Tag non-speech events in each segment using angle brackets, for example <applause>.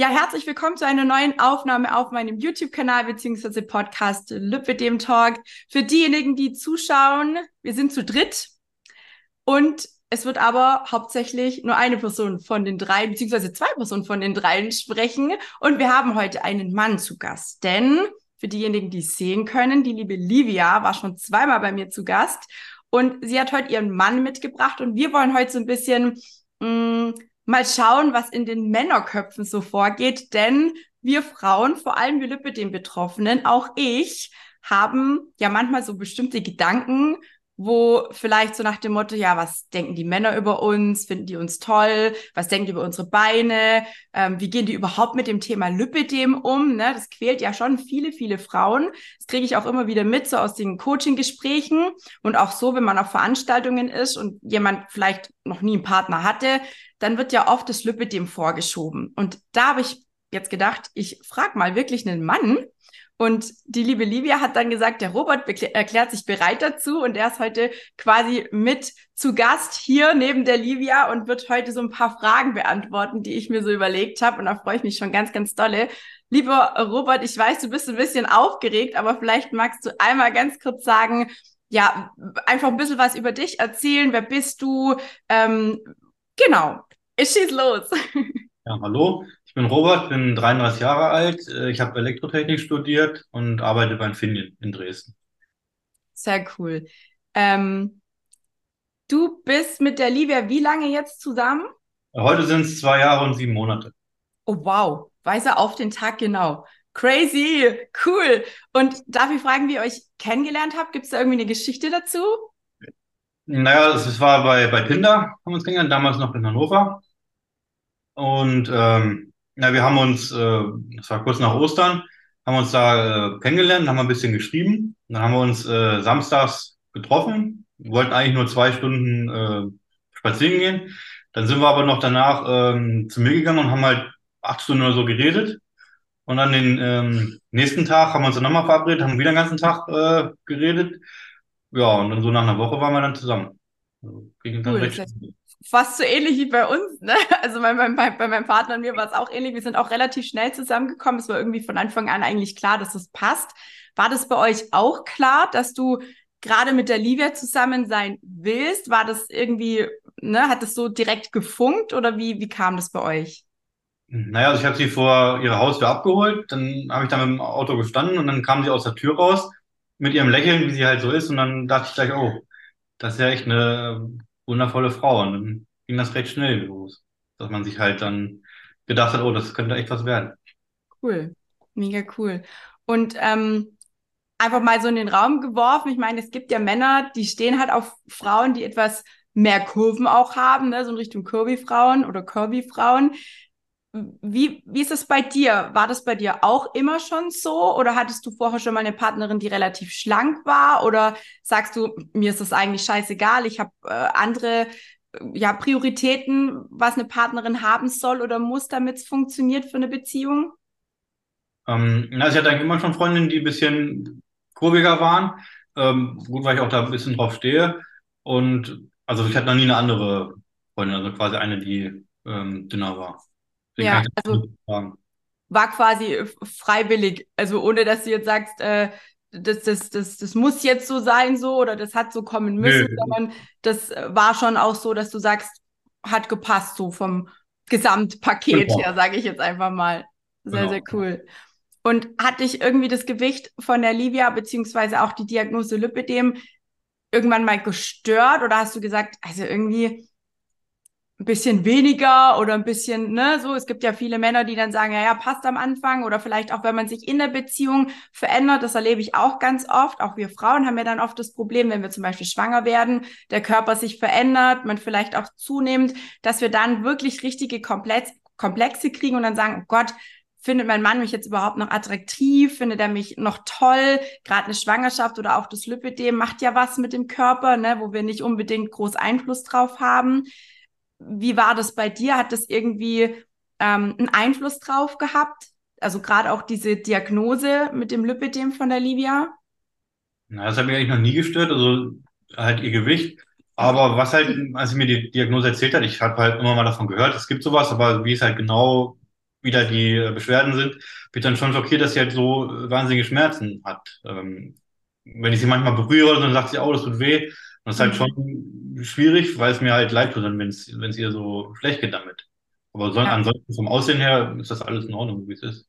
Ja, herzlich willkommen zu einer neuen Aufnahme auf meinem YouTube-Kanal beziehungsweise Podcast Lübedem Talk. Für diejenigen, die zuschauen, wir sind zu dritt und es wird aber hauptsächlich nur eine Person von den drei, beziehungsweise zwei Personen von den dreien sprechen. Und wir haben heute einen Mann zu Gast. Denn für diejenigen, die es sehen können, die liebe Livia war schon zweimal bei mir zu Gast. Und sie hat heute ihren Mann mitgebracht. Und wir wollen heute so ein bisschen mh, mm, mal schauen, was in den Männerköpfen so vorgeht, denn wir Frauen, vor allem wir Lippe den Betroffenen, auch ich, haben ja manchmal so bestimmte Gedanken, wo vielleicht so nach dem Motto, ja, was denken die Männer über uns? Finden die uns toll? Was denken die über unsere Beine? Ähm, wie gehen die überhaupt mit dem Thema Lipidem um? Ne? Das quält ja schon viele, viele Frauen. Das kriege ich auch immer wieder mit, so aus den Coaching-Gesprächen und auch so, wenn man auf Veranstaltungen ist und jemand vielleicht noch nie einen Partner hatte, dann wird ja oft das Lipidem vorgeschoben. Und da habe ich jetzt gedacht, ich frage mal wirklich einen Mann, und die liebe Livia hat dann gesagt, der Robert erklärt sich bereit dazu und er ist heute quasi mit zu Gast hier neben der Livia und wird heute so ein paar Fragen beantworten, die ich mir so überlegt habe. Und da freue ich mich schon ganz, ganz dolle. Lieber Robert, ich weiß, du bist ein bisschen aufgeregt, aber vielleicht magst du einmal ganz kurz sagen, ja, einfach ein bisschen was über dich erzählen. Wer bist du? Ähm, genau, ich schieß los. Ja, hallo, ich bin Robert, bin 33 Jahre alt. Äh, ich habe Elektrotechnik studiert und arbeite bei Infineon in Dresden. Sehr cool. Ähm, du bist mit der Livia wie lange jetzt zusammen? Heute sind es zwei Jahre und sieben Monate. Oh wow, weiß er auf den Tag genau. Crazy, cool. Und darf ich fragen, wie ihr euch kennengelernt habt? Gibt es da irgendwie eine Geschichte dazu? Naja, es war bei, bei Tinder, haben wir uns kennengelernt, damals noch in Hannover. Und ähm, ja, wir haben uns, äh, das war kurz nach Ostern, haben uns da äh, kennengelernt, haben ein bisschen geschrieben. Dann haben wir uns äh, samstags getroffen, wollten eigentlich nur zwei Stunden äh, spazieren gehen. Dann sind wir aber noch danach ähm, zu mir gegangen und haben halt acht Stunden oder so geredet. Und dann den ähm, nächsten Tag haben wir uns dann nochmal verabredet, haben wieder den ganzen Tag äh, geredet. Ja, und dann so nach einer Woche waren wir dann zusammen. Also, ging dann cool, recht fast so ähnlich wie bei uns. Ne? <laughs> Also bei, bei, bei meinem Partner und mir war es auch ähnlich. Wir sind auch relativ schnell zusammengekommen. Es war irgendwie von Anfang an eigentlich klar, dass es passt. War das bei euch auch klar, dass du gerade mit der Livia zusammen sein willst? War das irgendwie, ne, hat das so direkt gefunkt oder wie, wie kam das bei euch? Naja, also ich habe sie vor ihrer Haustür abgeholt, dann habe ich da mit dem Auto gestanden und dann kam sie aus der Tür raus mit ihrem Lächeln, wie sie halt so ist und dann dachte ich gleich, oh, das ist ja echt eine wundervolle Frau. Und dann ging das recht schnell los, dass man sich halt dann gedacht hat, oh, das könnte echt was werden. Cool, mega cool. Und ähm, einfach mal so in den Raum geworfen. Ich meine, es gibt ja Männer, die stehen halt auf Frauen, die etwas mehr Kurven auch haben, ne? so in Richtung Curvy-Frauen oder Curvy-Frauen. Wie, wie ist das bei dir? War das bei dir auch immer schon so? Oder hattest du vorher schon mal eine Partnerin, die relativ schlank war? Oder sagst du, mir ist das eigentlich scheißegal, ich habe äh, andere ja, Prioritäten, was eine Partnerin haben soll oder muss, damit es funktioniert für eine Beziehung? Ähm, also ich hatte eigentlich immer schon Freundinnen, die ein bisschen kurviger waren. Ähm, gut, weil ich auch da ein bisschen drauf stehe. Und also ich hatte noch nie eine andere Freundin, also quasi eine, die ähm, dünner war. Ja, also war quasi freiwillig, also ohne dass du jetzt sagst, äh, das, das, das, das muss jetzt so sein, so oder das hat so kommen müssen, nee. sondern das war schon auch so, dass du sagst, hat gepasst, so vom Gesamtpaket genau. her, sage ich jetzt einfach mal. Sehr, genau. sehr cool. Und hat dich irgendwie das Gewicht von der Livia, beziehungsweise auch die Diagnose Lipidem, irgendwann mal gestört oder hast du gesagt, also irgendwie, ein bisschen weniger oder ein bisschen, ne, so. Es gibt ja viele Männer, die dann sagen, ja, ja, passt am Anfang oder vielleicht auch, wenn man sich in der Beziehung verändert. Das erlebe ich auch ganz oft. Auch wir Frauen haben ja dann oft das Problem, wenn wir zum Beispiel schwanger werden, der Körper sich verändert, man vielleicht auch zunimmt, dass wir dann wirklich richtige Komplex Komplexe kriegen und dann sagen, oh Gott, findet mein Mann mich jetzt überhaupt noch attraktiv? Findet er mich noch toll? Gerade eine Schwangerschaft oder auch das Lipidem macht ja was mit dem Körper, ne, wo wir nicht unbedingt groß Einfluss drauf haben. Wie war das bei dir? Hat das irgendwie ähm, einen Einfluss drauf gehabt? Also gerade auch diese Diagnose mit dem Lipidem von der Livia? Na, das hat mich eigentlich noch nie gestört, also halt ihr Gewicht. Aber was halt, als sie mir die Diagnose erzählt hat, ich habe halt immer mal davon gehört, es gibt sowas, aber wie es halt genau wieder die äh, Beschwerden sind, bin dann schon schockiert, dass sie halt so äh, wahnsinnige Schmerzen hat. Ähm, wenn ich sie manchmal berühre, dann sagt sie, oh, das tut weh. Das ist halt schon schwierig, weil es mir halt leid tut, wenn es es ihr so schlecht geht damit. Aber so, Ja. ansonsten vom Aussehen her ist das alles in Ordnung, wie es ist.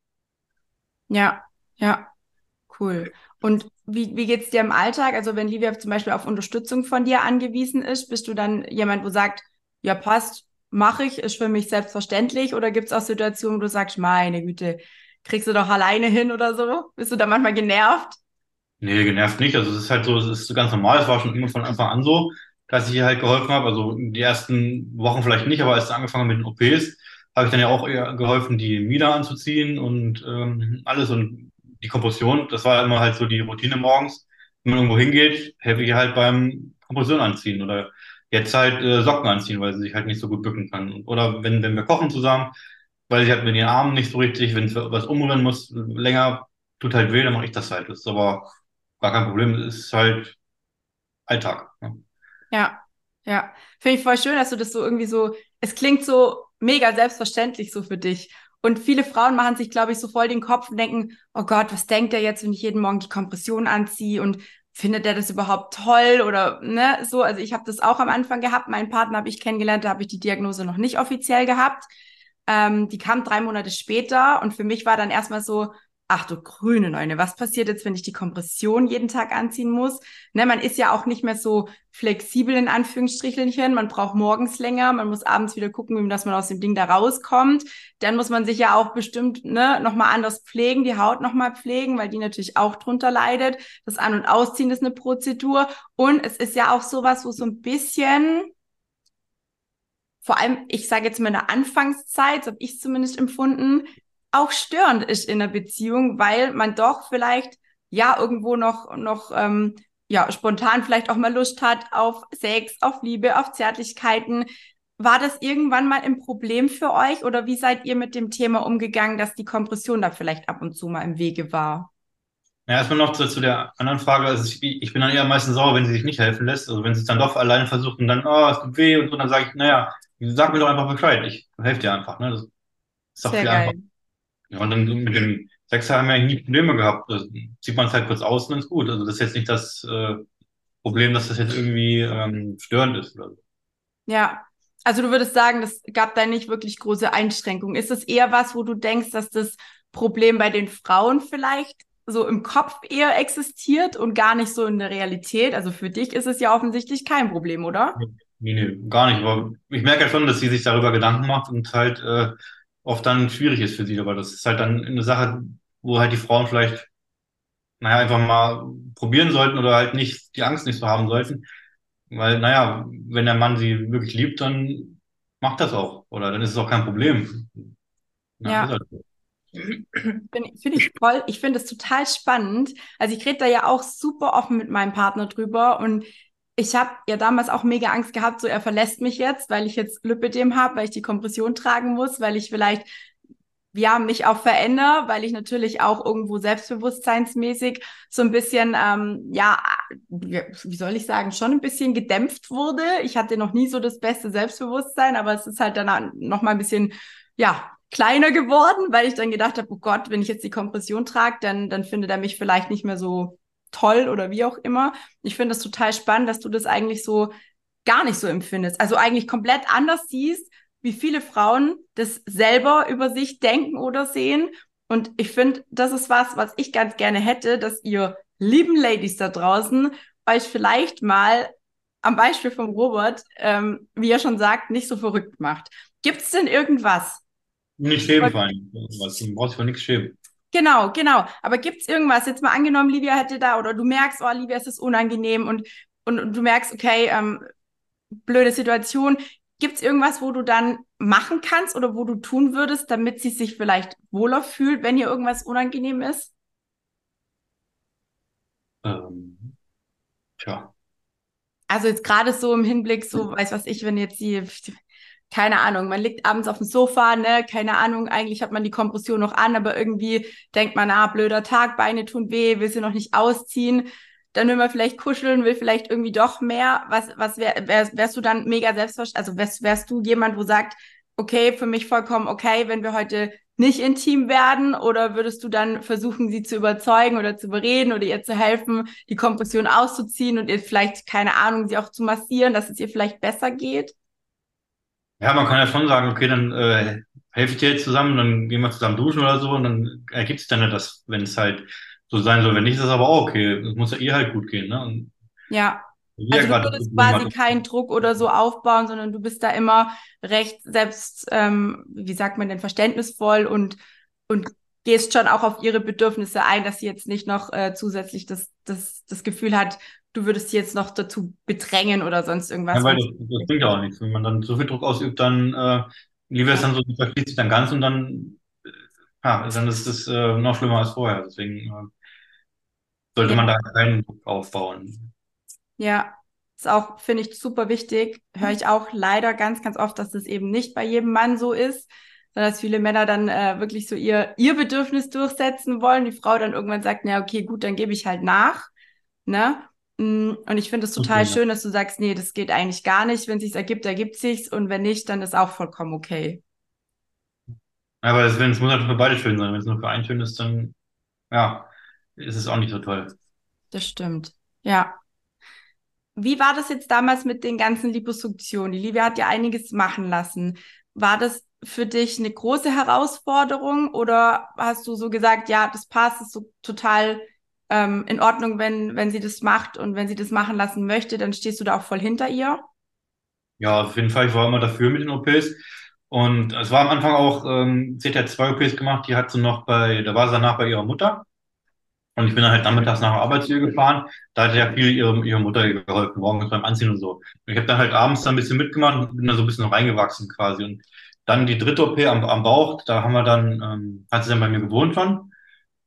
Ja, ja, cool. Und wie, wie geht's dir im Alltag? Also wenn Livia zum Beispiel auf Unterstützung von dir angewiesen ist, bist du dann jemand, wo sagt, ja, passt, mache ich, ist für mich selbstverständlich? Oder gibt's auch Situationen, wo du sagst, meine Güte, kriegst du doch alleine hin oder so? Bist du da manchmal genervt? Nee, genervt nicht. Also es ist halt so, es ist ganz normal. Es war schon immer von Anfang an so, dass ich ihr halt geholfen habe. Also die ersten Wochen vielleicht nicht, aber als es angefangen mit den OPs, habe ich dann ja auch ihr geholfen, die Mieder anzuziehen und ähm, alles und die Kompression. Das war immer halt so die Routine morgens. Wenn man irgendwo hingeht, helfe ich ihr halt beim Kompression anziehen oder jetzt halt äh, Socken anziehen, weil sie sich halt nicht so gut bücken kann. Oder wenn, wenn wir kochen zusammen, weil sie halt mit ihren Armen nicht so richtig, wenn was umrühren muss, länger, tut halt weh, dann mache ich das halt. Das ist aber gar kein Problem. Es ist halt Alltag. Ne? Ja, ja. Finde ich voll schön, dass du das so irgendwie so, es klingt so mega selbstverständlich so für dich. Und viele Frauen machen sich, glaube ich, so voll den Kopf und denken, oh Gott, was denkt er jetzt, wenn ich jeden Morgen die Kompression anziehe und findet er das überhaupt toll oder ne, so. Also ich habe das auch am Anfang gehabt. Meinen Partner habe ich kennengelernt, da habe ich die Diagnose noch nicht offiziell gehabt. Ähm, die kam drei Monate später und für mich war dann erstmal so, ach du grüne Neune, was passiert jetzt, wenn ich die Kompression jeden Tag anziehen muss? Ne, man ist ja auch nicht mehr so flexibel in Anführungsstrichelchen. Man braucht morgens länger, man muss abends wieder gucken, dass man aus dem Ding da rauskommt. Dann muss man sich ja auch bestimmt ne, nochmal anders pflegen, die Haut nochmal pflegen, weil die natürlich auch drunter leidet. Das An- und Ausziehen ist eine Prozedur. Und es ist ja auch sowas, wo so ein bisschen vor allem, ich sage jetzt mal in der Anfangszeit, so habe ich zumindest empfunden, auch störend ist in der Beziehung, weil man doch vielleicht ja irgendwo noch, noch ähm, ja, spontan vielleicht auch mal Lust hat auf Sex, auf Liebe, auf Zärtlichkeiten. War das irgendwann mal ein Problem für euch oder wie seid ihr mit dem Thema umgegangen, dass die Kompression da vielleicht ab und zu mal im Wege war? Ja, erstmal noch zu, zu der anderen Frage. Also ich, ich bin dann eher meistens sauer, wenn sie sich nicht helfen lässt. Also wenn sie es dann doch alleine versucht und dann, oh, es tut weh und so, dann sage ich, naja, sag mir doch einfach Bescheid. Ich helfe dir einfach. Ne? Das ist doch Sehr viel geil. einfacher. Ja, und dann mit dem Sex haben wir eigentlich nie Probleme gehabt. Also, zieht man es halt kurz aus und dann ist gut. Also das ist jetzt nicht das äh, Problem, dass das jetzt irgendwie ähm, störend ist oder so. Ja, also du würdest sagen, das gab da nicht wirklich große Einschränkungen. Ist es eher was, wo du denkst, dass das Problem bei den Frauen vielleicht so im Kopf eher existiert und gar nicht so in der Realität? Also für dich ist es ja offensichtlich kein Problem, oder? Nee, nee, gar nicht. Aber ich merke ja schon, dass sie sich darüber Gedanken macht und halt äh, oft dann schwierig ist für sie. Aber das ist halt dann eine Sache, wo halt die Frauen vielleicht, naja, einfach mal probieren sollten oder halt nicht die Angst nicht so haben sollten. Weil, naja, wenn der Mann sie wirklich liebt, dann macht das auch. Oder dann ist es auch kein Problem. Ja. ist halt so. Finde find ich voll, ich finde es total spannend. Also ich rede da ja auch super offen mit meinem Partner drüber und ich habe ja damals auch mega Angst gehabt, so er verlässt mich jetzt, weil ich jetzt Lipödem habe, weil ich die Kompression tragen muss, weil ich vielleicht ja mich auch verändere, weil ich natürlich auch irgendwo selbstbewusstseinsmäßig so ein bisschen ähm, ja wie soll ich sagen schon ein bisschen gedämpft wurde. Ich hatte noch nie so das beste Selbstbewusstsein, aber es ist halt dann noch mal ein bisschen ja kleiner geworden, weil ich dann gedacht habe, oh Gott, wenn ich jetzt die Kompression trage, dann dann findet er mich vielleicht nicht mehr so toll oder wie auch immer. Ich finde das total spannend, dass du das eigentlich so gar nicht so empfindest. Also eigentlich komplett anders siehst, wie viele Frauen das selber über sich denken oder sehen. Und ich finde, das ist was, was ich ganz gerne hätte, dass ihr lieben Ladies da draußen euch vielleicht mal am Beispiel vom Robert, ähm, wie er schon sagt, nicht so verrückt macht. Gibt es denn irgendwas? Nicht schämen vor allem. Was, Du brauchst vor nichts schämen. Genau, genau. Aber gibt's irgendwas? Jetzt mal angenommen, Livia hätte da, oder du merkst, oh, Livia, es ist unangenehm und, und, und du merkst, okay, ähm, blöde Situation. Gibt's irgendwas, wo du dann machen kannst oder wo du tun würdest, damit sie sich vielleicht wohler fühlt, wenn ihr irgendwas unangenehm ist? Ähm, tja. Also jetzt gerade so im Hinblick, so, weiß was ich, wenn jetzt die, keine Ahnung, man liegt abends auf dem Sofa, ne, keine Ahnung, eigentlich hat man die Kompression noch an, aber irgendwie denkt man, ah, blöder Tag, Beine tun weh, will sie noch nicht ausziehen. Dann will man vielleicht kuscheln, will vielleicht irgendwie doch mehr. Was, was wär, wär, wärst du dann mega selbstverständlich, also wärst, wärst du jemand, wo sagt, okay, für mich vollkommen okay, wenn wir heute nicht intim werden? Oder würdest du dann versuchen, sie zu überzeugen oder zu bereden oder ihr zu helfen, die Kompression auszuziehen und ihr vielleicht, keine Ahnung, sie auch zu massieren, dass es ihr vielleicht besser geht? Ja, man kann ja schon sagen, okay, dann äh, helfe ich dir jetzt zusammen, dann gehen wir zusammen duschen oder so und dann ergibt es dann ja das, wenn es halt so sein soll. Wenn nicht, ist es aber auch okay. Es muss ja ihr halt gut gehen, ne? Und ja. Also du würdest quasi keinen Druck oder so aufbauen, sondern du bist da immer recht selbst, ähm, wie sagt man denn, verständnisvoll und, und gehst schon auch auf ihre Bedürfnisse ein, dass sie jetzt nicht noch äh, zusätzlich das, das, das Gefühl hat, du würdest sie jetzt noch dazu bedrängen oder sonst irgendwas. Ja, weil das, das bringt ja auch nichts. Wenn man dann so viel Druck ausübt, dann äh, lieber ist dann so, du sich dann ganz und dann, äh, ja, dann ist es äh, noch schlimmer als vorher. Deswegen äh, sollte ja. man da keinen Druck aufbauen. Ja, ist auch, finde ich, super wichtig. Höre ich auch leider ganz, ganz oft, dass das eben nicht bei jedem Mann so ist, sondern dass viele Männer dann äh, wirklich so ihr, ihr Bedürfnis durchsetzen wollen. Die Frau dann irgendwann sagt, na okay, gut, dann gebe ich halt nach. Ne? Mm, und ich finde es total okay, schön, dass du sagst, nee, das geht eigentlich gar nicht. Wenn es sich ergibt, ergibt sich's. Und wenn nicht, dann ist auch vollkommen okay. Aber es, wenn es muss halt für beide schön sein. Wenn es nur für einen schön ist, dann ja, ist es auch nicht so toll. Das stimmt. Ja. Wie war das jetzt damals mit den ganzen Liposuktionen? Die Livia hat ja einiges machen lassen. War das für dich eine große Herausforderung oder hast du so gesagt, ja, das passt, ist so total ähm, in Ordnung, wenn, wenn sie das macht und wenn sie das machen lassen möchte, dann stehst du da auch voll hinter ihr? Ja, auf jeden Fall. Ich war immer dafür mit den OPs. Und es war am Anfang auch, ähm, sie hat ja zwei OPs gemacht, die hat sie noch bei, da war sie danach bei ihrer Mutter. Und ich bin dann halt nachmittags nach der Arbeit zu ihr gefahren. Da hat ja viel ihre, ihre Mutter geholfen, morgens beim Anziehen und so. Und ich habe dann halt abends dann ein bisschen mitgemacht und bin dann so ein bisschen reingewachsen quasi. Und dann die dritte OP am, am Bauch, da haben wir dann, ähm, hat sie dann bei mir gewohnt schon.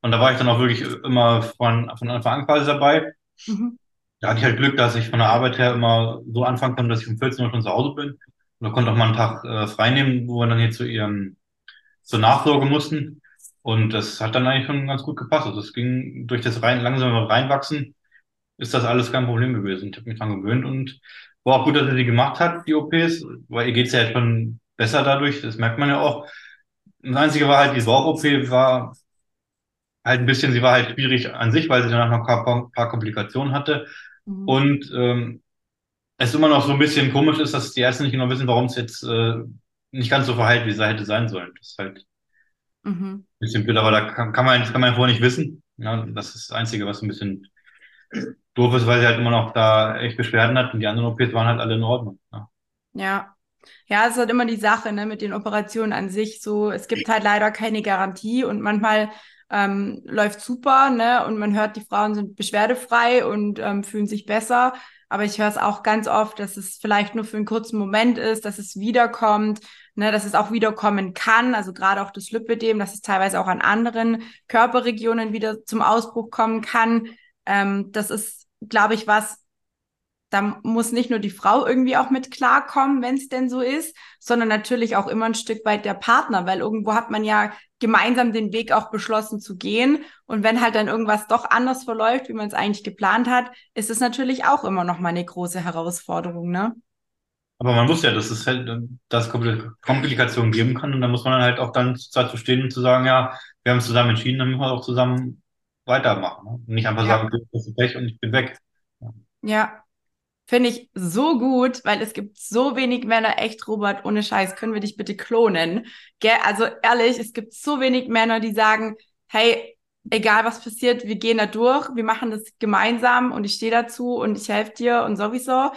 Und da war ich dann auch wirklich immer von, von Anfang an quasi dabei. Mhm. Da hatte ich halt Glück, dass ich von der Arbeit her immer so anfangen konnte, dass ich um 14 Uhr schon zu Hause bin. Und da konnte auch mal einen Tag äh, frei nehmen, wo wir dann hier zu ihrem, zur Nachsorge mussten. Und das hat dann eigentlich schon ganz gut gepasst. Also es ging durch das rein, langsame Reinwachsen, ist das alles kein Problem gewesen. Ich habe mich dran gewöhnt und war auch gut, dass er die gemacht hat, die OPs, weil ihr geht's ja jetzt schon besser dadurch, das merkt man ja auch. Das Einzige war halt, die Bauch-OP war halt ein bisschen, sie war halt schwierig an sich, weil sie danach noch ein paar, Komplikationen hatte. Mhm. Und ähm, es immer noch so ein bisschen komisch ist, dass die Ärzte nicht genau wissen, warum es jetzt äh, nicht ganz so verheilt, wie es hätte sein sollen. Das ist halt mhm. ein bisschen blöd, aber da kann, kann man kann man vorher nicht wissen. Ja, das ist das Einzige, was ein bisschen doof ist, weil sie halt immer noch da echt Beschwerden hat und die anderen OPs waren halt alle in Ordnung. Ja. ja. Ja, es ist halt immer die Sache, ne, mit den Operationen an sich. So, es gibt halt leider keine Garantie und manchmal ähm, läuft super, ne? Und man hört, die Frauen sind beschwerdefrei und ähm, fühlen sich besser. Aber ich höre es auch ganz oft, dass es vielleicht nur für einen kurzen Moment ist, dass es wiederkommt, ne, dass es auch wiederkommen kann. Also gerade auch das Lipödem, dass es teilweise auch an anderen Körperregionen wieder zum Ausbruch kommen kann. Ähm, das ist, glaube ich, was, da muss nicht nur die Frau irgendwie auch mit klarkommen, wenn es denn so ist, sondern natürlich auch immer ein Stück weit der Partner, weil irgendwo hat man ja gemeinsam den Weg auch beschlossen zu gehen. Und wenn halt dann irgendwas doch anders verläuft, wie man es eigentlich geplant hat, ist es natürlich auch immer noch mal eine große Herausforderung, ne? Aber man muss ja, dass es halt, dass Komplikationen geben kann und da muss man dann halt auch dann dazu stehen und zu sagen, ja, wir haben es zusammen entschieden, dann müssen wir auch zusammen weitermachen. Ne? Und nicht einfach ja. sagen, du hast Pech und ich bin weg. Ja. Finde ich so gut, weil es gibt so wenig Männer, echt, Robert, ohne Scheiß, können wir dich bitte klonen? Gell? Also ehrlich, es gibt so wenig Männer, die sagen, hey, egal was passiert, wir gehen da durch, wir machen das gemeinsam und ich stehe dazu und ich helfe dir und sowieso.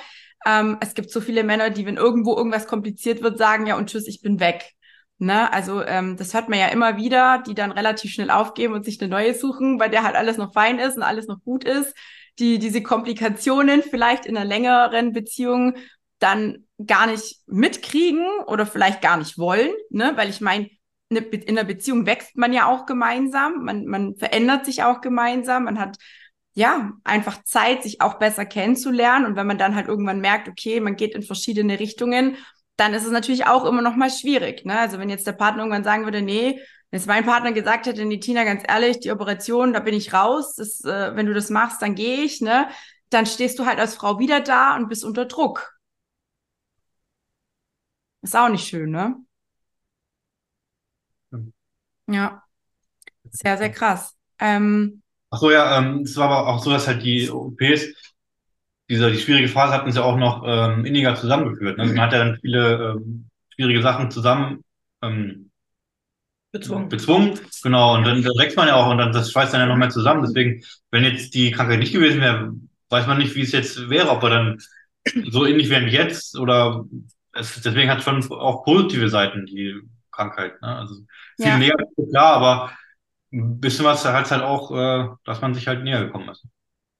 Ähm, es gibt so viele Männer, die, wenn irgendwo irgendwas kompliziert wird, sagen, ja und tschüss, ich bin weg. Ne? Also ähm, das hört man ja immer wieder, die dann relativ schnell aufgeben und sich eine neue suchen, weil der halt alles noch fein ist und alles noch gut ist die diese Komplikationen vielleicht in einer längeren Beziehung dann gar nicht mitkriegen oder vielleicht gar nicht wollen, ne? Weil ich meine, ne, in einer Beziehung wächst man ja auch gemeinsam, man, man verändert sich auch gemeinsam, man hat ja einfach Zeit, sich auch besser kennenzulernen. Und wenn man dann halt irgendwann merkt, okay, man geht in verschiedene Richtungen, dann ist es natürlich auch immer noch mal schwierig. Ne? Also wenn jetzt der Partner irgendwann sagen würde, nee, wenn jetzt mein Partner gesagt hätte, nee, Tina, ganz ehrlich, die Operation, da bin ich raus, das, äh, wenn du das machst, dann gehe ich, ne? Dann stehst du halt als Frau wieder da und bist unter Druck. Ist auch nicht schön, ne? Ja, sehr, sehr krass. Ähm, Ach so, ja, ähm, es war aber auch so, dass halt die OPs, diese, die schwierige Phase hatten sie auch noch ähm, inniger zusammengeführt. Ne? Also man hat ja dann viele ähm, schwierige Sachen zusammen ähm, bezwungen. bezwungen. Genau, und dann wächst man ja auch und dann das schweißt dann ja noch mehr zusammen. Deswegen, wenn jetzt die Krankheit nicht gewesen wäre, weiß man nicht, wie es jetzt wäre, ob wir dann so ähnlich wären wie jetzt oder es, deswegen hat es schon auch positive Seiten, die Krankheit. Ne? Also viel Ja. näher, klar, aber ein bisschen was hat halt auch, äh, dass man sich halt näher gekommen ist.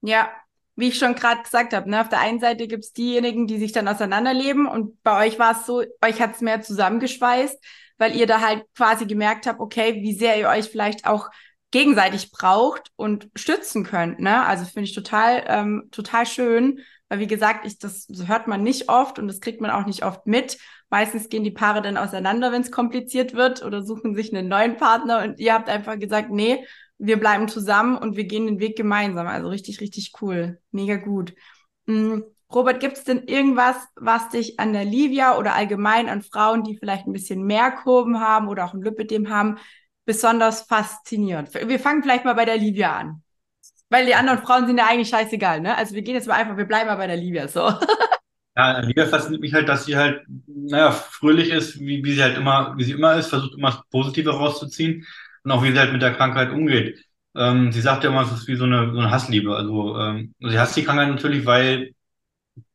Ja, wie ich schon gerade gesagt habe, ne, auf der einen Seite gibt's diejenigen, die sich dann auseinanderleben und bei euch war es so, euch hat's mehr zusammengeschweißt, weil ihr da halt quasi gemerkt habt, okay, wie sehr ihr euch vielleicht auch gegenseitig braucht und stützen könnt, ne? Also finde ich total, ähm, total schön, weil wie gesagt, ich, das hört man nicht oft und das kriegt man auch nicht oft mit. Meistens gehen die Paare dann auseinander, wenn es kompliziert wird oder suchen sich einen neuen Partner und ihr habt einfach gesagt, nee, wir bleiben zusammen und wir gehen den Weg gemeinsam. Also richtig, richtig cool. Mega gut. Mm, Robert, gibt es denn irgendwas, was dich an der Livia oder allgemein an Frauen, die vielleicht ein bisschen mehr Kurven haben oder auch ein Lipidem haben, besonders fasziniert? Wir fangen vielleicht mal bei der Livia an. Weil die anderen Frauen sind ja eigentlich scheißegal, ne? Also wir gehen jetzt mal einfach, wir bleiben mal bei der Livia so. <laughs> Ja, Liga fasziniert mich halt, dass sie halt, naja, fröhlich ist, wie, wie sie halt immer, wie sie immer ist, versucht immer das Positive rauszuziehen und auch wie sie halt mit der Krankheit umgeht. Ähm, sie sagt ja immer, es ist wie so eine, so eine Hassliebe. Also ähm, sie hasst die Krankheit natürlich, weil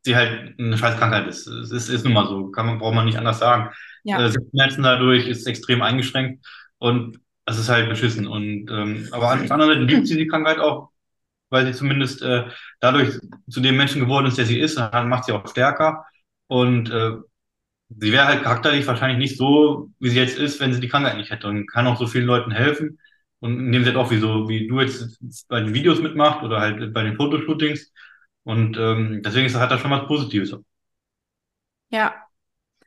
sie halt eine scheiß Krankheit ist. Es ist, ist nun mal so, kann man, braucht man nicht anders sagen. Ja. Äh, Schmerzen dadurch, ist extrem eingeschränkt und es ist halt beschissen. Und ähm, aber an der anderen Seite liebt sie die Krankheit auch, weil sie zumindest äh, dadurch zu dem Menschen geworden ist, der sie ist, und dann macht sie auch stärker. Und äh, sie wäre halt charakterlich wahrscheinlich nicht so, wie sie jetzt ist, wenn sie die Krankheit nicht hätte und kann auch so vielen Leuten helfen. Und indem sie halt auch wie so, wie du jetzt bei den Videos mitmacht oder halt bei den Fotoshootings. Und ähm, deswegen ist, hat das schon was Positives. Ja.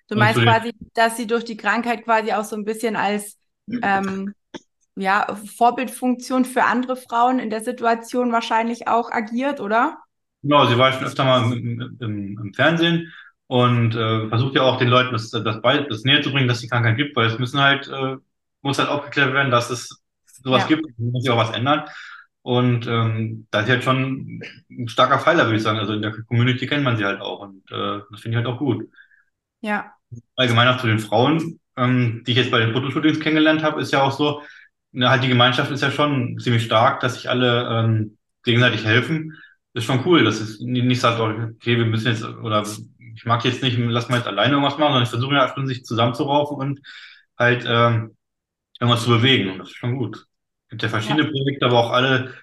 Du Und meinst quasi, dass sie durch die Krankheit quasi auch so ein bisschen als ähm, ja, Vorbildfunktion für andere Frauen in der Situation wahrscheinlich auch agiert, oder? Genau, sie war schon öfter mal im, im, im Fernsehen und äh, versucht ja auch den Leuten das, das, bei, das näher zu bringen, dass die Krankheit gibt, weil es müssen halt, äh, muss halt aufgeklärt werden, dass es sowas Ja. gibt, muss sich auch was ändern. Und ähm, da ist halt schon ein starker Pfeiler, würde ich sagen. Also in der Community kennt man sie halt auch und äh, das finde ich halt auch gut. Ja, Allgemein auch zu den Frauen, ähm, die ich jetzt bei den Fotoshootings kennengelernt habe, ist ja auch so, ne, halt die Gemeinschaft ist ja schon ziemlich stark, dass sich alle ähm, gegenseitig helfen. ist schon cool, dass es nicht sagt, oh, okay, wir müssen jetzt, oder ich mag jetzt nicht, lass mal jetzt alleine irgendwas machen, sondern ich versuche ja schon, sich zusammenzuraufen und halt ähm, irgendwas zu bewegen. Und das ist schon gut. Es gibt ja verschiedene Projekte, aber auch alle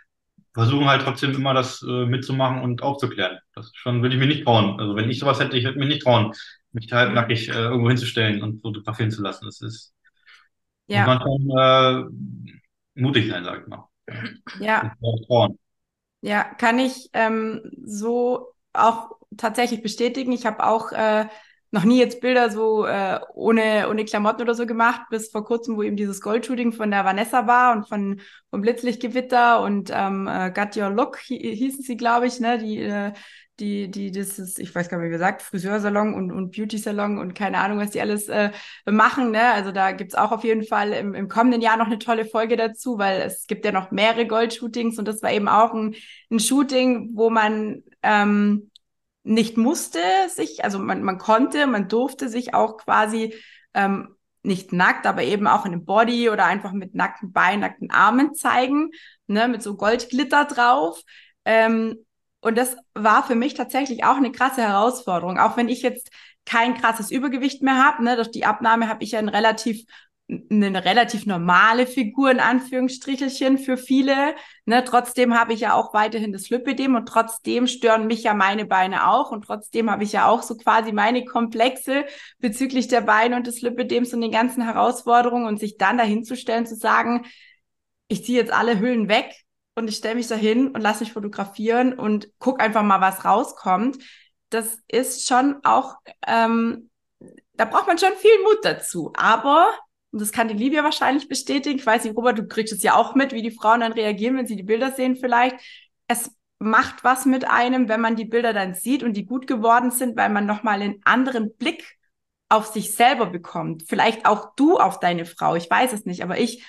versuchen halt trotzdem immer das äh, mitzumachen und aufzuklären. Das schon, würde ich mir nicht trauen. Also wenn ich sowas hätte, ich würde mir nicht trauen, mich da halt nackig äh, irgendwo hinzustellen und fotografieren zu lassen. Das ist, ja, man schon äh, mutig sein, sag ich mal. ja. Ja, kann ich ähm, so auch tatsächlich bestätigen. Ich habe auch äh, noch nie jetzt Bilder so äh, ohne, ohne Klamotten oder so gemacht, bis vor kurzem, wo eben dieses Goldshooting von der Vanessa war und von vom Blitzlichtgewitter und ähm, äh, Got Your Look hi hießen sie, glaube ich, ne? Die, äh, die, die, das ist, ich weiß gar nicht, wie gesagt, Friseursalon und, und Beauty-Salon und keine Ahnung, was die alles äh, machen, ne? Also da gibt's auch auf jeden Fall im, im kommenden Jahr noch eine tolle Folge dazu, weil es gibt ja noch mehrere Goldshootings und das war eben auch ein, ein Shooting, wo man ähm, nicht musste sich, also man, man konnte, man durfte sich auch quasi ähm, nicht nackt, aber eben auch in einem Body oder einfach mit nackten Beinen, nackten Armen zeigen, ne, mit so Goldglitter drauf. Ähm, und das war für mich tatsächlich auch eine krasse Herausforderung, auch wenn ich jetzt kein krasses Übergewicht mehr habe. Ne, durch die Abnahme habe ich ja ein relativ eine relativ normale Figur in Anführungsstrichelchen für viele. Ne, trotzdem habe ich ja auch weiterhin das Lipidem und trotzdem stören mich ja meine Beine auch und trotzdem habe ich ja auch so quasi meine Komplexe bezüglich der Beine und des Lipidems und den ganzen Herausforderungen und sich dann dahinzustellen zu sagen, ich ziehe jetzt alle Hüllen weg und ich stelle mich dahin und lasse mich fotografieren und guck einfach mal, was rauskommt. Das ist schon auch, ähm, da braucht man schon viel Mut dazu. Aber und das kann die Livia wahrscheinlich bestätigen. Ich weiß nicht, Robert, du kriegst es ja auch mit, wie die Frauen dann reagieren, wenn sie die Bilder sehen vielleicht. Es macht was mit einem, wenn man die Bilder dann sieht und die gut geworden sind, weil man nochmal einen anderen Blick auf sich selber bekommt. Vielleicht auch du auf deine Frau, ich weiß es nicht, aber ich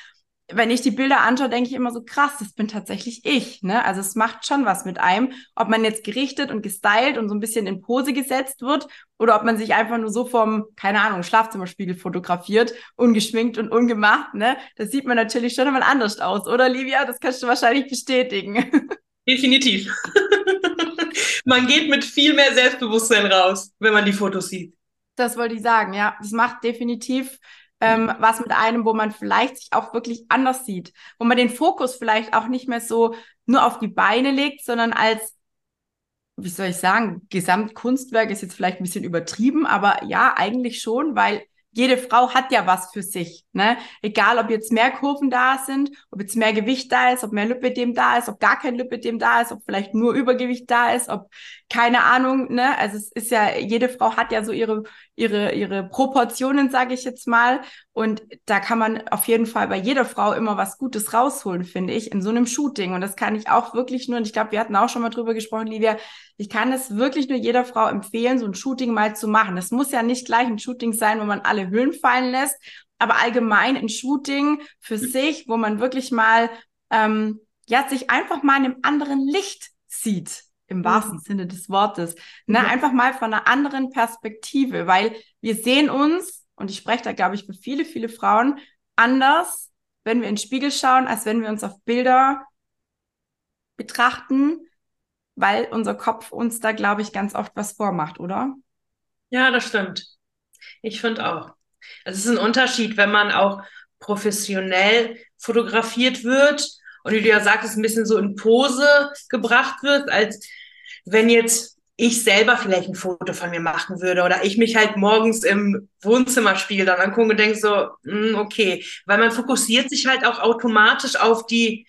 wenn ich die Bilder anschaue, denke ich immer so, krass, das bin tatsächlich ich. Ne? Also es macht schon was mit einem, ob man jetzt gerichtet und gestylt und so ein bisschen in Pose gesetzt wird oder ob man sich einfach nur so vom, keine Ahnung, Schlafzimmerspiegel fotografiert, ungeschminkt und ungemacht. Ne? Das sieht man natürlich schon einmal anders aus, oder Livia? Das kannst du wahrscheinlich bestätigen. <laughs> Definitiv. <laughs> man geht mit viel mehr Selbstbewusstsein raus, wenn man die Fotos sieht. Das wollte ich sagen, ja. Das macht definitiv ähm, was mit einem, wo man vielleicht sich auch wirklich anders sieht, wo man den Fokus vielleicht auch nicht mehr so nur auf die Beine legt, sondern als, wie soll ich sagen, Gesamtkunstwerk ist jetzt vielleicht ein bisschen übertrieben, aber ja, eigentlich schon, weil jede Frau hat ja was für sich, ne? Egal, ob jetzt mehr Kurven da sind, ob jetzt mehr Gewicht da ist, ob mehr Lipidem da ist, ob gar kein Lipidem da ist, ob vielleicht nur Übergewicht da ist, ob keine Ahnung, ne? Also es ist ja jede Frau hat ja so ihre ihre ihre Proportionen, sage ich jetzt mal, und da kann man auf jeden Fall bei jeder Frau immer was Gutes rausholen, finde ich, in so einem Shooting. Und das kann ich auch wirklich nur und ich glaube, wir hatten auch schon mal drüber gesprochen, Livia, ich kann es wirklich nur jeder Frau empfehlen, so ein Shooting mal zu machen. Es muss ja nicht gleich ein Shooting sein, wo man alle Hüllen fallen lässt, aber allgemein ein Shooting für sich, wo man wirklich mal ähm, ja sich einfach mal in einem anderen Licht sieht im mhm. wahrsten Sinne des Wortes. Ne? Ja. Einfach mal von einer anderen Perspektive, weil wir sehen uns, und ich spreche da, glaube ich, für viele, viele Frauen, anders, wenn wir in den Spiegel schauen, als wenn wir uns auf Bilder betrachten, weil unser Kopf uns da, glaube ich, ganz oft was vormacht, oder? Ja, das stimmt. Ich finde auch. Es ist ein Unterschied, wenn man auch professionell fotografiert wird und wie du ja sagst, ein bisschen so in Pose gebracht wird, als wenn jetzt ich selber vielleicht ein Foto von mir machen würde oder ich mich halt morgens im Wohnzimmerspiegel dann angucke und denke so, mh, hm, okay, weil man fokussiert sich halt auch automatisch auf die,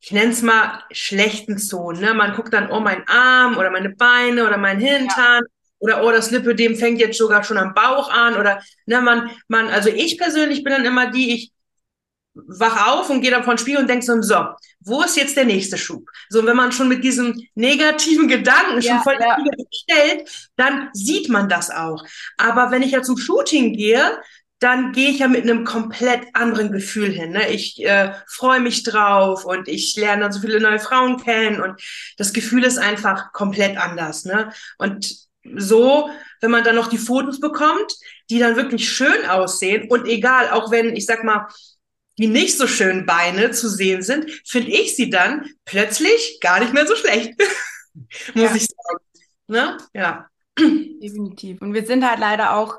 ich nenne es mal schlechten Zonen. Ne? Man guckt dann, oh, mein Arm oder meine Beine oder mein Hintern. Ja. Oder oh, das Lipödem fängt jetzt sogar schon am Bauch an. Oder ne, man, man, also ich persönlich bin dann immer die, ich wach auf und gehe dann von Spiel und denke so, so, wo ist jetzt der nächste Schub? So, wenn man schon mit diesem negativen <laughs> Gedanken ja, schon voll ja. stellt, dann sieht man das auch. Aber wenn ich ja zum Shooting gehe, dann gehe ich ja mit einem komplett anderen Gefühl hin. Ne? Ich äh, freue mich drauf und ich lerne dann so viele neue Frauen kennen und das Gefühl ist einfach komplett anders. Ne? Und so, wenn man dann noch die Fotos bekommt, die dann wirklich schön aussehen und egal, auch wenn, ich sag mal, die nicht so schönen Beine zu sehen sind, finde ich sie dann plötzlich gar nicht mehr so schlecht. <laughs> Muss ja. ich sagen. Ne? Ja. Definitiv. Und wir sind halt leider auch,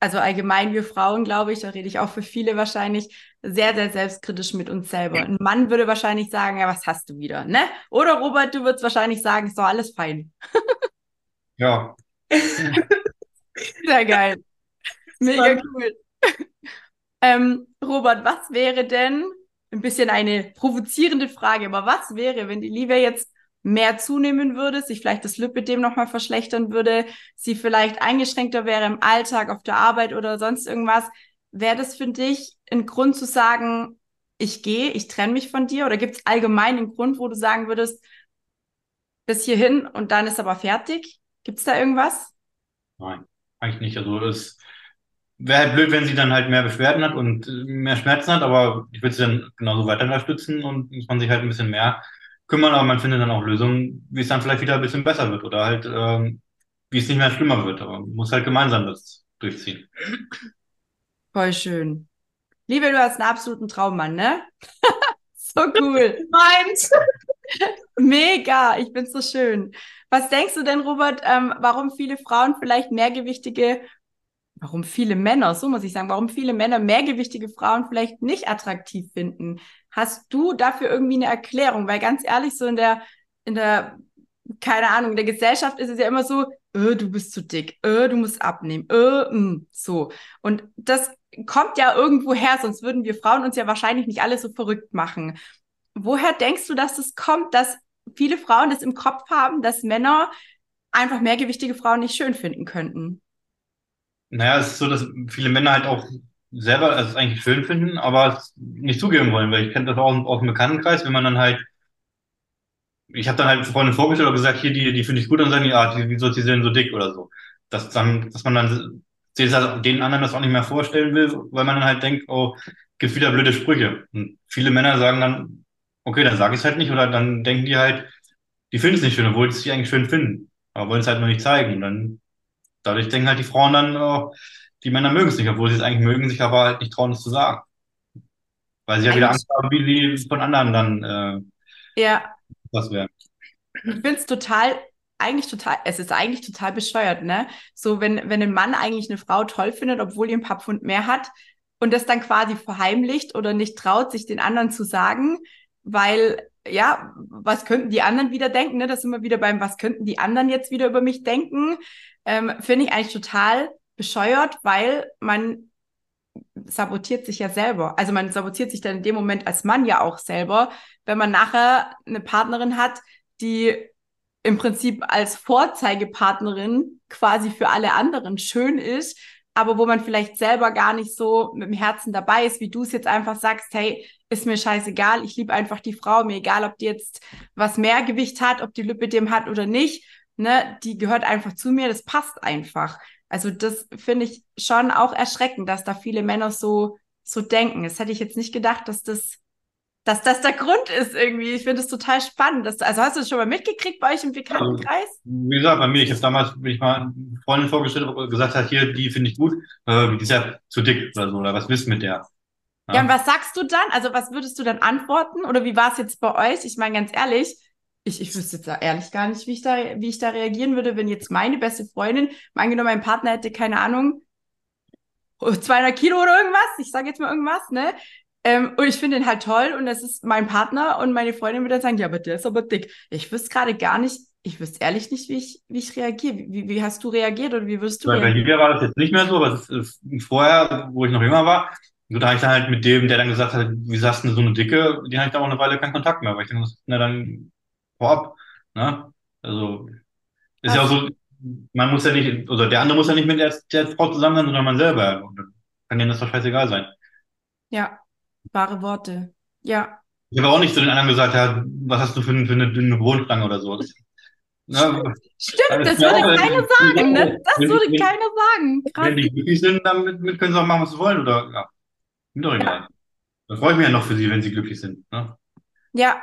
also allgemein wir Frauen, glaube ich, da rede ich auch für viele wahrscheinlich, sehr, sehr selbstkritisch mit uns selber. Ja. Ein Mann würde wahrscheinlich sagen, ja, was hast du wieder, ne? Oder Robert, du würdest wahrscheinlich sagen, ist doch alles fein. ja. <laughs> Sehr geil. <laughs> Mega cool. Ähm, Robert, was wäre denn, ein bisschen eine provozierende Frage, aber was wäre, wenn die Liebe jetzt mehr zunehmen würde, sich vielleicht das Lipidem nochmal verschlechtern würde, sie vielleicht eingeschränkter wäre im Alltag, auf der Arbeit oder sonst irgendwas, wäre das für dich ein Grund zu sagen, ich gehe, ich trenne mich von dir? Oder gibt es allgemein einen Grund, wo du sagen würdest, bis hierhin und dann ist aber fertig? Gibt es da irgendwas? Nein, eigentlich nicht. Also es Wäre halt blöd, wenn sie dann halt mehr Beschwerden hat und mehr Schmerzen hat, aber ich würde sie dann genauso weiter unterstützen und muss man sich halt ein bisschen mehr kümmern, aber man findet dann auch Lösungen, wie es dann vielleicht wieder ein bisschen besser wird oder halt, ähm, wie es nicht mehr schlimmer wird. Aber man muss halt gemeinsam das durchziehen. Voll schön. Liebe, du hast einen absoluten Traummann, ne? <laughs> so cool. <laughs> Meins. <laughs> Mega, ich bin so schön. Was denkst du denn, Robert, ähm, warum viele Frauen vielleicht mehrgewichtige warum viele Männer, so muss ich sagen, warum viele Männer mehrgewichtige Frauen vielleicht nicht attraktiv finden. Hast du dafür irgendwie eine Erklärung? Weil ganz ehrlich, so in der, in der, keine Ahnung, in der Gesellschaft ist es ja immer so, öh, du bist zu dick, öh, du musst abnehmen, öh, mh, mm, so. Und das kommt ja irgendwo her, sonst würden wir Frauen uns ja wahrscheinlich nicht alle so verrückt machen. Woher denkst du, dass es kommt, dass viele Frauen das im Kopf haben, dass Männer einfach mehrgewichtige Frauen nicht schön finden könnten? Naja, es ist so, dass viele Männer halt auch selber also es eigentlich schön finden, aber es nicht zugeben wollen, weil ich kenne das auch aus dem Bekanntenkreis, wenn man dann halt, ich habe dann halt Freunde vorgestellt und gesagt, hier, die, die finde ich gut, und sagen die, ah, die, wieso die denn so dick oder so. Dass dann, dass man dann den anderen das auch nicht mehr vorstellen will, weil man dann halt denkt, oh, gibt's wieder blöde Sprüche. Und viele Männer sagen dann, okay, dann sage ich es halt nicht, oder dann denken die halt, die finden es nicht schön, obwohl sie es eigentlich schön finden, aber wollen es halt nur nicht zeigen. Und dann, dadurch denken halt die Frauen dann, oh, die Männer mögen es nicht, obwohl sie es eigentlich mögen, sich aber halt nicht trauen, es zu sagen. Weil sie ja wieder Angst haben, wie sie von anderen dann äh, ja. was werden. Ich finde es total, eigentlich total, es ist eigentlich total bescheuert, ne? So, wenn, wenn ein Mann eigentlich eine Frau toll findet, obwohl die ein paar Pfund mehr hat und das dann quasi verheimlicht oder nicht traut, sich den anderen zu sagen, weil, ja, was könnten die anderen wieder denken, ne? Das sind wir wieder beim, was könnten die anderen jetzt wieder über mich denken? Ähm, finde ich eigentlich total bescheuert, weil man sabotiert sich ja selber. Also man sabotiert sich dann in dem Moment als Mann ja auch selber, wenn man nachher eine Partnerin hat, die im Prinzip als Vorzeigepartnerin quasi für alle anderen schön ist, aber wo man vielleicht selber gar nicht so mit dem Herzen dabei ist, wie du es jetzt einfach sagst, hey, ist mir scheißegal, ich liebe einfach die Frau, mir egal, ob die jetzt was mehr Gewicht hat, ob die Lippe dem hat oder nicht, ne, die gehört einfach zu mir, das passt einfach. Also das finde ich schon auch erschreckend, dass da viele Männer so, so denken. Das hätte ich jetzt nicht gedacht, dass das, dass das der Grund ist irgendwie. Ich finde es total spannend. Dass, also hast du das schon mal mitgekriegt bei euch im Bekanntenkreis? Also, wie gesagt, bei mir, ich habe damals, bin ich mal eine Freundin vorgestellt und gesagt hat, hier, die finde ich gut, äh, die ist ja zu dick oder so, oder was wisst mit der? Ja. ja, und was sagst du dann? Also was würdest du dann antworten? Oder wie war es jetzt bei euch? Ich meine, ganz ehrlich, ich, ich wüsste jetzt ehrlich gar nicht, wie ich da, wie ich da reagieren würde, wenn jetzt meine beste Freundin, angenommen, mein Partner hätte, keine Ahnung, 200 Kilo oder irgendwas, ich sage jetzt mal irgendwas, ne? Ähm, und ich finde ihn halt toll und das ist mein Partner und meine Freundin würde dann sagen, ja, aber der ist aber dick. Ich wüsste gerade gar nicht, ich wüsste ehrlich nicht, wie ich, wie ich reagiere. Wie, wie hast du reagiert oder wie würdest du Bei reagieren? Bei mir war das jetzt nicht mehr so, aber ist, vorher, wo ich noch jünger war, so, da habe ich dann halt mit dem, der dann gesagt hat, wie sagst du so eine Dicke, die hatte ich da auch eine Weile keinen Kontakt mehr, weil ich dann, na dann vorab. Ne? Also ist ja auch so, man muss ja nicht, oder der andere muss ja nicht mit der, der Frau zusammen sein, sondern man selber. Und dann kann denen das doch scheißegal sein. Ja, wahre Worte. Ja. Ich habe auch nicht zu den anderen gesagt, ja, was hast du für, für eine dünne Wohnstange oder so. Ne? Stimmt, das würde keiner sagen, ne? Das würde keiner sagen. Krass. Wenn die glücklich sind, dann mit, können sie auch machen, was sie wollen, oder ja. Mir doch egal. Ja. Da freue ich mich ja noch für sie, wenn sie glücklich sind. Ne? Ja,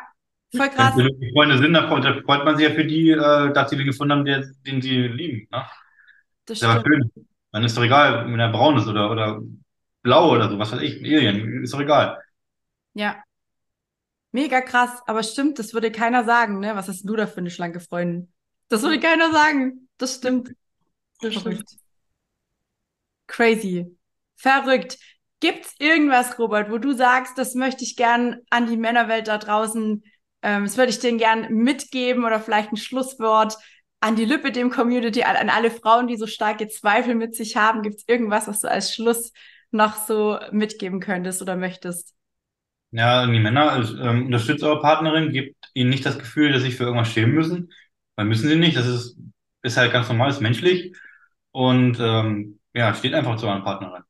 Voll krass. Wenn sie Freunde sind, dann freut man sich ja für die, äh, dass sie den gefunden haben, der, den sie lieben. Ne? Das stimmt. schön. Dann ist doch egal, wenn er braun ist oder, oder blau oder so, was weiß ich, Alien, ist doch egal. Ja. Mega krass, aber stimmt, das würde keiner sagen, ne? Was hast du da für eine schlanke Freundin? Das würde keiner sagen. Das stimmt. Das Verrückt. Stimmt. Crazy. Verrückt. Gibt's irgendwas, Robert, wo du sagst, das möchte ich gern an die Männerwelt da draußen ähm, das würde ich denen gern mitgeben oder vielleicht ein Schlusswort an die Lippe dem Community, an, an alle Frauen, die so starke Zweifel mit sich haben. Gibt es irgendwas, was du als Schluss noch so mitgeben könntest oder möchtest? Ja, die Männer, also, ähm, unterstützt eure Partnerin, gebt ihnen nicht das Gefühl, dass sie sich für irgendwas schämen müssen. Weil müssen sie nicht, das ist, ist halt ganz normal, ist menschlich. Und ähm, ja, steht einfach zu eurer Partnerin.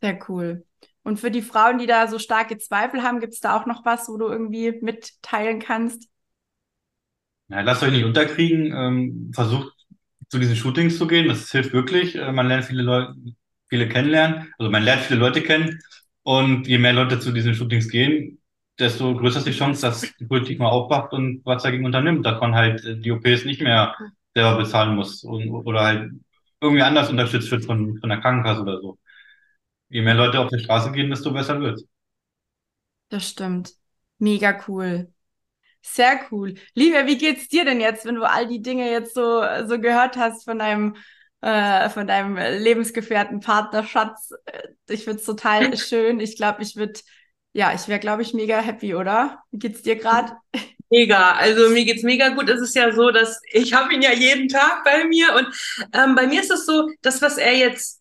Sehr cool. Und für die Frauen, die da so starke Zweifel haben, gibt es da auch noch was, wo du irgendwie mitteilen kannst? Ja, lasst euch nicht unterkriegen. Ähm, versucht zu diesen Shootings zu gehen. Das hilft wirklich. Äh, man lernt viele Leute, viele kennenlernen. Also man lernt viele Leute kennen. Und je mehr Leute zu diesen Shootings gehen, desto größer ist die Chance, dass die Politik mal aufwacht und was dagegen unternimmt, dass man halt äh, die OPs nicht mehr selber bezahlen muss und, oder halt irgendwie anders unterstützt wird von, von der Krankenkasse oder so je mehr Leute auf die Straße gehen, desto besser wird's. Das stimmt. Mega cool. Sehr cool. Livia, wie geht's dir denn jetzt, wenn du all die Dinge jetzt so, so gehört hast von deinem, äh, von deinem Lebensgefährten, Partner, Schatz? Äh, ich find's total <laughs> schön. Ich glaube, ich würde, ja, ich wäre, glaube ich, mega happy, oder? Wie geht's dir gerade? Mega, also mir geht's mega gut. Es ist ja so, dass ich habe ihn ja jeden Tag bei mir und ähm, bei mir ist es so, das, was er jetzt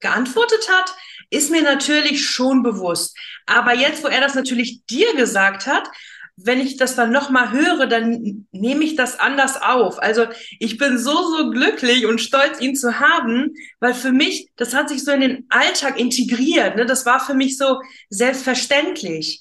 geantwortet hat, ist mir natürlich schon bewusst. Aber jetzt, wo er das natürlich dir gesagt hat, wenn ich das dann nochmal höre, dann nehme ich das anders auf. Also ich bin so, so glücklich und stolz, ihn zu haben, weil für mich, das hat sich so in den Alltag integriert. Ne? Das war für mich so selbstverständlich.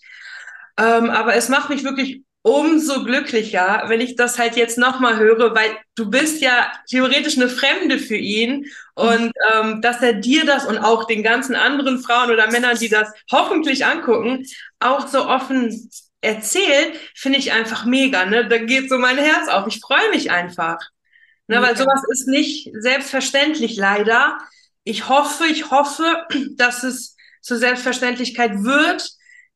Ähm, aber es macht mich wirklich umso glücklicher, wenn ich das halt jetzt nochmal höre, weil du bist ja theoretisch eine Fremde für ihn und ähm, dass er dir das und auch den ganzen anderen Frauen oder Männern, die das hoffentlich angucken, auch so offen erzählt, finde ich einfach mega. Ne? Da geht so mein Herz auf. Ich freue mich einfach. Ne? Weil sowas ist nicht selbstverständlich, leider. Ich hoffe, ich hoffe, <clears throat> dass es zur Selbstverständlichkeit wird,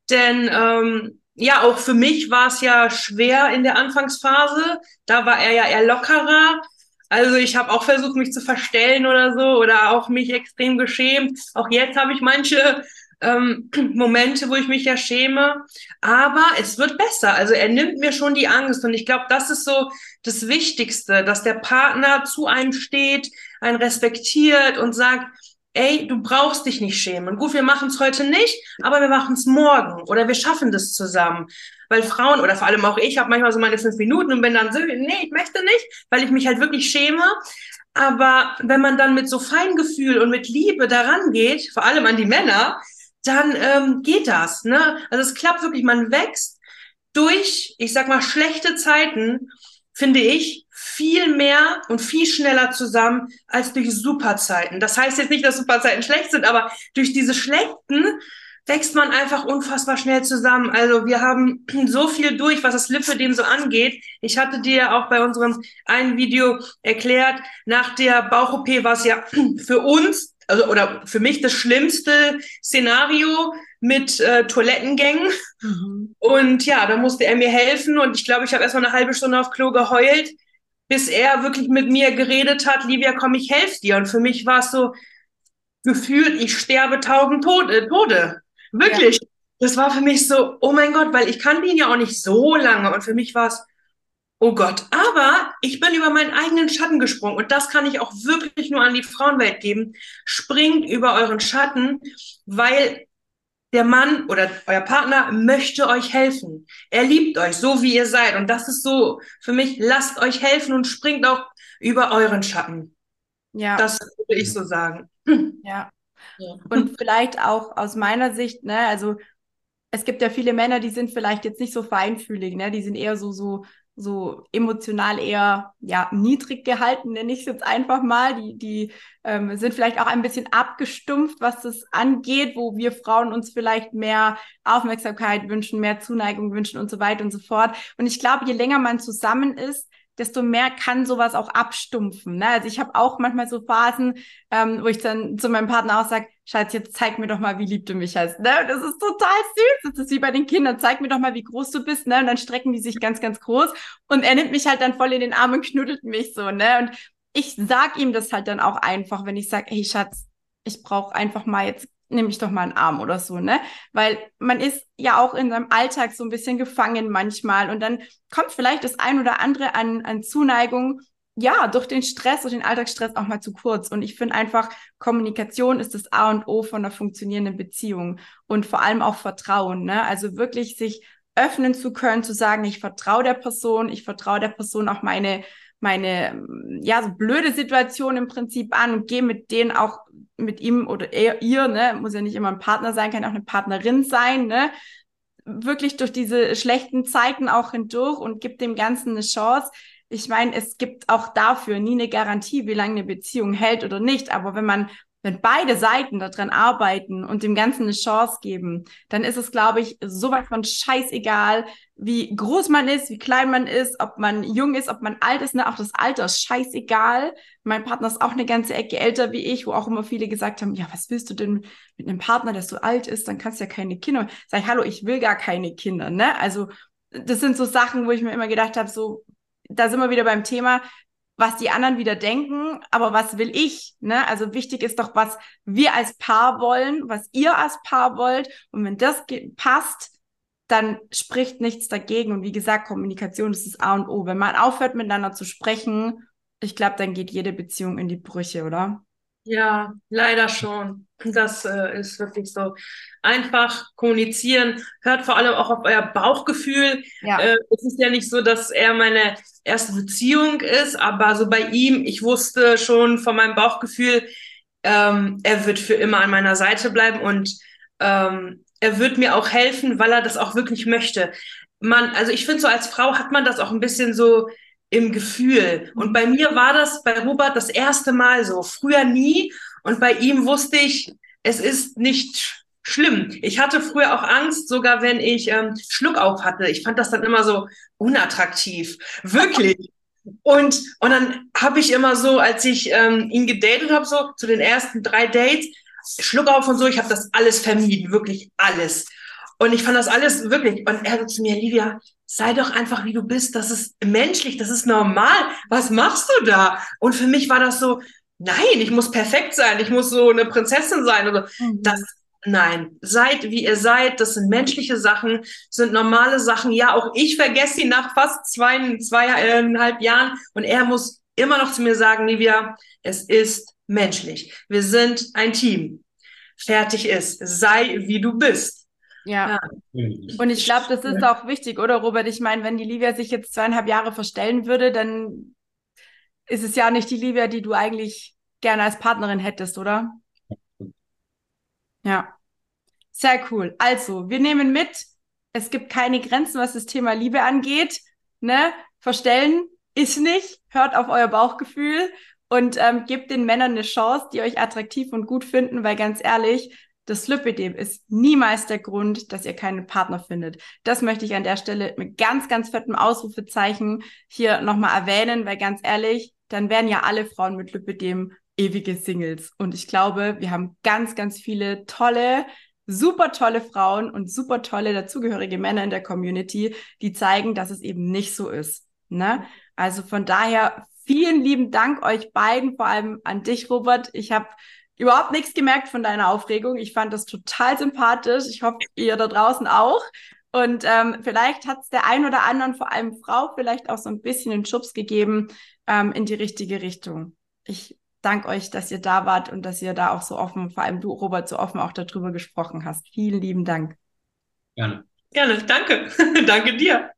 denn ähm, ja, auch für mich war es ja schwer in der Anfangsphase. Da war er ja eher lockerer. Also ich habe auch versucht, mich zu verstellen oder so oder auch mich extrem geschämt. Auch jetzt habe ich manche ähm, <clears throat> Momente, wo ich mich ja schäme. Aber es wird besser. Also er nimmt mir schon die Angst. Und ich glaube, das ist so das Wichtigste, dass der Partner zu einem steht, einen respektiert und sagt, ey, du brauchst dich nicht schämen. Gut, wir machen es heute nicht, aber wir machen es morgen oder wir schaffen das zusammen. Weil Frauen oder vor allem auch ich habe manchmal so meine fünf Minuten und bin dann so, nee, ich möchte nicht, weil ich mich halt wirklich schäme. Aber wenn man dann mit so Feingefühl und mit Liebe daran geht, vor allem an die Männer, dann ähm, geht das. Ne? Also es klappt wirklich, man wächst durch, ich sag mal, schlechte Zeiten, finde ich, viel mehr und viel schneller zusammen als durch Superzeiten. Das heißt jetzt nicht, dass Superzeiten schlecht sind, aber durch diese schlechten wächst man einfach unfassbar schnell zusammen. Also wir haben <clears throat> so viel durch, was das Lippe dem so angeht. Ich hatte dir auch bei unserem einen Video erklärt, nach der Bauch-OP war es ja <clears throat> für uns also oder für mich das schlimmste Szenario mit äh, Toilettengängen. Mhm. Und ja, da musste er mir helfen und ich glaube, ich habe erst mal eine halbe Stunde auf Klo geheult, bis er wirklich mit mir geredet hat, Livia, komm, ich helfe dir. Und für mich war es so gefühlt, ich sterbe tausend Tode. Tode. Wirklich. Ja. Das war für mich so, oh mein Gott, weil ich kannte ihn ja auch nicht so lange. Und für mich war es, Oh Gott, aber ich bin über meinen eigenen Schatten gesprungen und das kann ich auch wirklich nur an die Frauenwelt geben. Springt über euren Schatten, weil der Mann oder euer Partner möchte euch helfen. Er liebt euch, so wie ihr seid. Und das ist so für mich, lasst euch helfen und springt auch über euren Schatten. Ja. Das würde ich so sagen. Ja. ja. Und vielleicht auch aus meiner Sicht, ne, also es gibt ja viele Männer, die sind vielleicht jetzt nicht so feinfühlig, ne? Die sind eher so, so so emotional eher ja niedrig gehalten, nenne ich es jetzt einfach mal. Die, die ähm, sind vielleicht auch ein bisschen abgestumpft, was das angeht, wo wir Frauen uns vielleicht mehr Aufmerksamkeit wünschen, mehr Zuneigung wünschen und so weiter und so fort. Und ich glaube, je länger man zusammen ist, desto mehr kann sowas auch abstumpfen. Ne? Also ich habe auch manchmal so Phasen, ähm, wo ich dann zu meinem Partner auch sage, Schatz, jetzt zeig mir doch mal, wie lieb du mich hast. Ne? Das ist total süß. Das ist wie bei den Kindern. Zeig mir doch mal, wie groß du bist. Ne? Und dann strecken die sich ganz, ganz groß. Und er nimmt mich halt dann voll in den Arm und knuddelt mich so. Ne? Und ich sag ihm das halt dann auch einfach, wenn ich sage, hey Schatz, ich brauche einfach mal jetzt nehme ich doch mal einen Arm oder so, ne? Weil man ist ja auch in seinem Alltag so ein bisschen gefangen manchmal und dann kommt vielleicht das ein oder andere an, an Zuneigung, ja, durch den Stress, durch den Alltagsstress auch mal zu kurz. Und ich finde einfach, Kommunikation ist das A und O von einer funktionierenden Beziehung und vor allem auch Vertrauen, ne? Also wirklich sich öffnen zu können, zu sagen, ich vertraue der Person, ich vertraue der Person auch meine meine, ja, so blöde Situation im Prinzip an und gehe mit denen auch, mit ihm oder er, ihr, ne, muss ja nicht immer ein Partner sein, kann auch eine Partnerin sein, ne, wirklich durch diese schlechten Zeiten auch hindurch und gibt dem Ganzen eine Chance. Ich meine, es gibt auch dafür nie eine Garantie, wie lange eine Beziehung hält oder nicht. Aber wenn man wenn beide Seiten daran arbeiten und dem Ganzen eine Chance geben, dann ist es, glaube ich, sowas von scheißegal, wie groß man ist, wie klein man ist, ob man jung ist, ob man alt ist, ne? auch das Alter ist scheißegal. Mein Partner ist auch eine ganze Ecke älter wie ich, wo auch immer viele gesagt haben, ja, was willst du denn mit einem Partner, der so alt ist, dann kannst du ja keine Kinder. Sag ich, hallo, ich will gar keine Kinder, ne? Also, das sind so Sachen, wo ich mir immer gedacht habe, so, da sind wir wieder beim Thema, was die anderen wieder denken, aber was will ich? Ne? Also wichtig ist doch, was wir als Paar wollen, was ihr als Paar wollt. Und wenn das passt, dann spricht nichts dagegen. Und wie gesagt, Kommunikation ist das A und O. Wenn man aufhört, miteinander zu sprechen, ich glaube, dann geht jede Beziehung in die Brüche, oder? Ja, leider schon. Das äh, ist wirklich so. Einfach kommunizieren, hört vor allem auch auf euer Bauchgefühl. Ja. Äh, es ist ja nicht so, dass er meine erste Beziehung ist, aber so bei ihm, ich wusste schon von meinem Bauchgefühl, ähm, er wird für immer an meiner Seite bleiben und ähm, er wird mir auch helfen, weil er das auch wirklich möchte. man, also ich finde so als Frau hat man das auch ein bisschen so im Gefühl. Und bei mir war das bei Robert das erste Mal so. Früher nie. Und bei ihm wusste ich, es ist nicht schlimm. Ich hatte früher auch Angst, sogar wenn ich ähm, Schluck auf hatte. Ich fand das dann immer so unattraktiv. Wirklich. Und, und dann habe ich immer so, als ich ähm, ihn gedatet habe, so zu den ersten drei Dates, Schluck auf und so, ich habe das alles vermieden, wirklich alles. Und ich fand das alles wirklich. Und er sagt zu mir, Livia, sei doch einfach wie du bist. Das ist menschlich, das ist normal. Was machst du da? Und für mich war das so, nein, ich muss perfekt sein, ich muss so eine Prinzessin sein. Oder mhm. das, nein, seid wie ihr seid. Das sind menschliche Sachen, sind normale Sachen. Ja, auch ich vergesse sie nach fast zwei, zweieinhalb Jahren. Und er muss immer noch zu mir sagen, Livia, es ist menschlich. Wir sind ein Team. Fertig ist. Sei wie du bist. Ja. Und ich glaube, das ist auch wichtig, oder Robert? Ich meine, wenn die Livia sich jetzt zweieinhalb Jahre verstellen würde, dann ist es ja nicht die Livia, die du eigentlich gerne als Partnerin hättest, oder? Ja. Sehr cool. Also, wir nehmen mit, es gibt keine Grenzen, was das Thema Liebe angeht. Ne? Verstellen ist nicht. Hört auf euer Bauchgefühl und ähm, gebt den Männern eine Chance, die euch attraktiv und gut finden, weil ganz ehrlich, das Lipidem ist niemals der Grund, dass ihr keinen Partner findet. Das möchte ich an der Stelle mit ganz, ganz fettem Ausrufezeichen hier nochmal erwähnen, weil ganz ehrlich, dann wären ja alle Frauen mit Lipidem ewige Singles. Und ich glaube, wir haben ganz, ganz viele tolle, super tolle Frauen und super tolle dazugehörige Männer in der Community, die zeigen, dass es eben nicht so ist. Ne? Also von daher vielen lieben Dank euch beiden, vor allem an dich, Robert. Ich habe überhaupt nichts gemerkt von deiner Aufregung. Ich fand das total sympathisch. Ich hoffe, ihr da draußen auch. Und ähm, vielleicht hat es der ein oder anderen, vor allem Frau, vielleicht auch so ein bisschen einen Schubs gegeben ähm, in die richtige Richtung. Ich danke euch, dass ihr da wart und dass ihr da auch so offen, vor allem du, Robert, so offen auch darüber gesprochen hast. Vielen lieben Dank. Gerne. Gerne, danke. <laughs> danke dir.